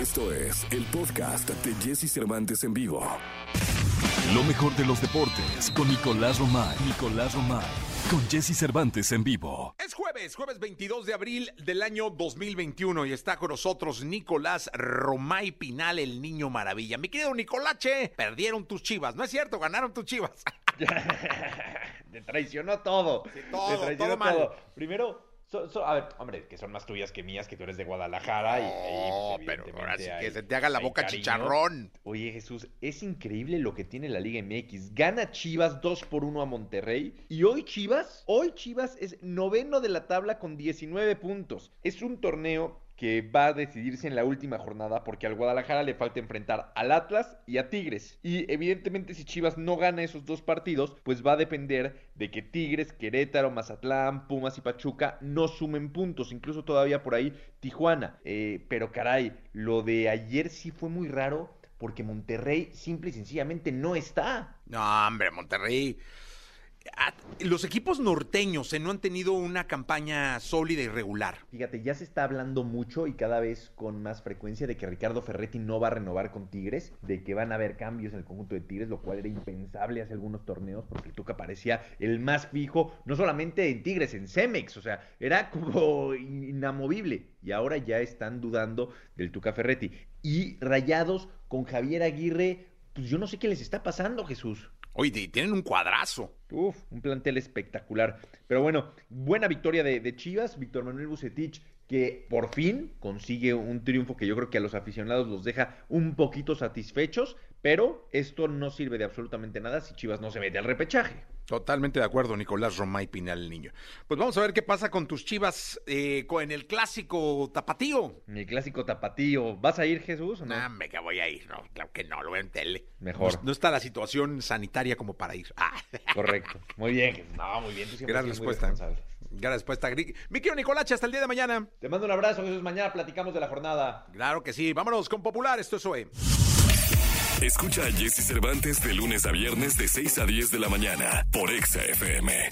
Esto es el podcast de Jesse Cervantes en vivo. Lo mejor de los deportes con Nicolás Romay. Nicolás Romay. Con Jesse Cervantes en vivo. Es jueves, jueves 22 de abril del año 2021 y está con nosotros Nicolás Romay Pinal, el niño maravilla. Mi querido Nicolache, perdieron tus chivas. No es cierto, ganaron tus chivas. Te traicionó todo. Sí, todo, Te traicionó todo mal. Primero, so- so- a ver, hombre, que son más tuyas que mías, que tú eres de Guadalajara. y, y, No, pues, pero ahora sí que hay- se te haga la boca cariño. chicharrón. Oye, Jesús, es increíble lo que tiene la Liga MX. Gana Chivas 2 por 1 a Monterrey. Y hoy Chivas, hoy Chivas es noveno de la tabla con 19 puntos. Es un torneo que va a decidirse en la última jornada porque al Guadalajara le falta enfrentar al Atlas y a Tigres. Y evidentemente si Chivas no gana esos dos partidos, pues va a depender de que Tigres, Querétaro, Mazatlán, Pumas y Pachuca no sumen puntos. Incluso todavía por ahí Tijuana. Eh, pero caray, lo de ayer sí fue muy raro porque Monterrey simple y sencillamente no está. No, hombre, Monterrey. Los equipos norteños eh, no han tenido una campaña sólida y regular. Fíjate, ya se está hablando mucho y cada vez con más frecuencia de que Ricardo Ferretti no va a renovar con Tigres, de que van a haber cambios en el conjunto de Tigres, lo cual era impensable hace algunos torneos porque Tuca parecía el más fijo, no solamente en Tigres, en Cemex, o sea, era como inamovible. Y ahora ya están dudando del Tuca Ferretti. Y rayados con Javier Aguirre, pues yo no sé qué les está pasando, Jesús. Oye, tienen un cuadrazo. Uf, un plantel espectacular. Pero bueno, buena victoria de, Chivas, Víctor Manuel Bucetich, que por fin consigue un triunfo que yo creo que a los aficionados los deja un poquito satisfechos, pero esto no sirve de absolutamente nada si Chivas no se mete al repechaje. Totalmente de acuerdo, Nicolás Romay Pinal, el niño. Pues vamos a ver qué pasa con tus chivas eh, en el clásico tapatío. En el clásico tapatío, ¿vas a ir Jesús o no? Me que voy a ir. No, claro que no, lo veo en tele. Mejor. No, no está la situación sanitaria como para ir. Ah, Correcto. Muy bien, Jesús. No, muy bien. Tú gran sido muy Gran respuesta. Gri- Mi querido Nicolache, hasta el día de mañana. Te mando un abrazo, Jesús. Mañana platicamos de la jornada. Claro que sí. Vámonos con Popular. Esto es OE. Escucha a Jesse Cervantes de lunes a viernes de 6 a 10 de la mañana por Exa FM.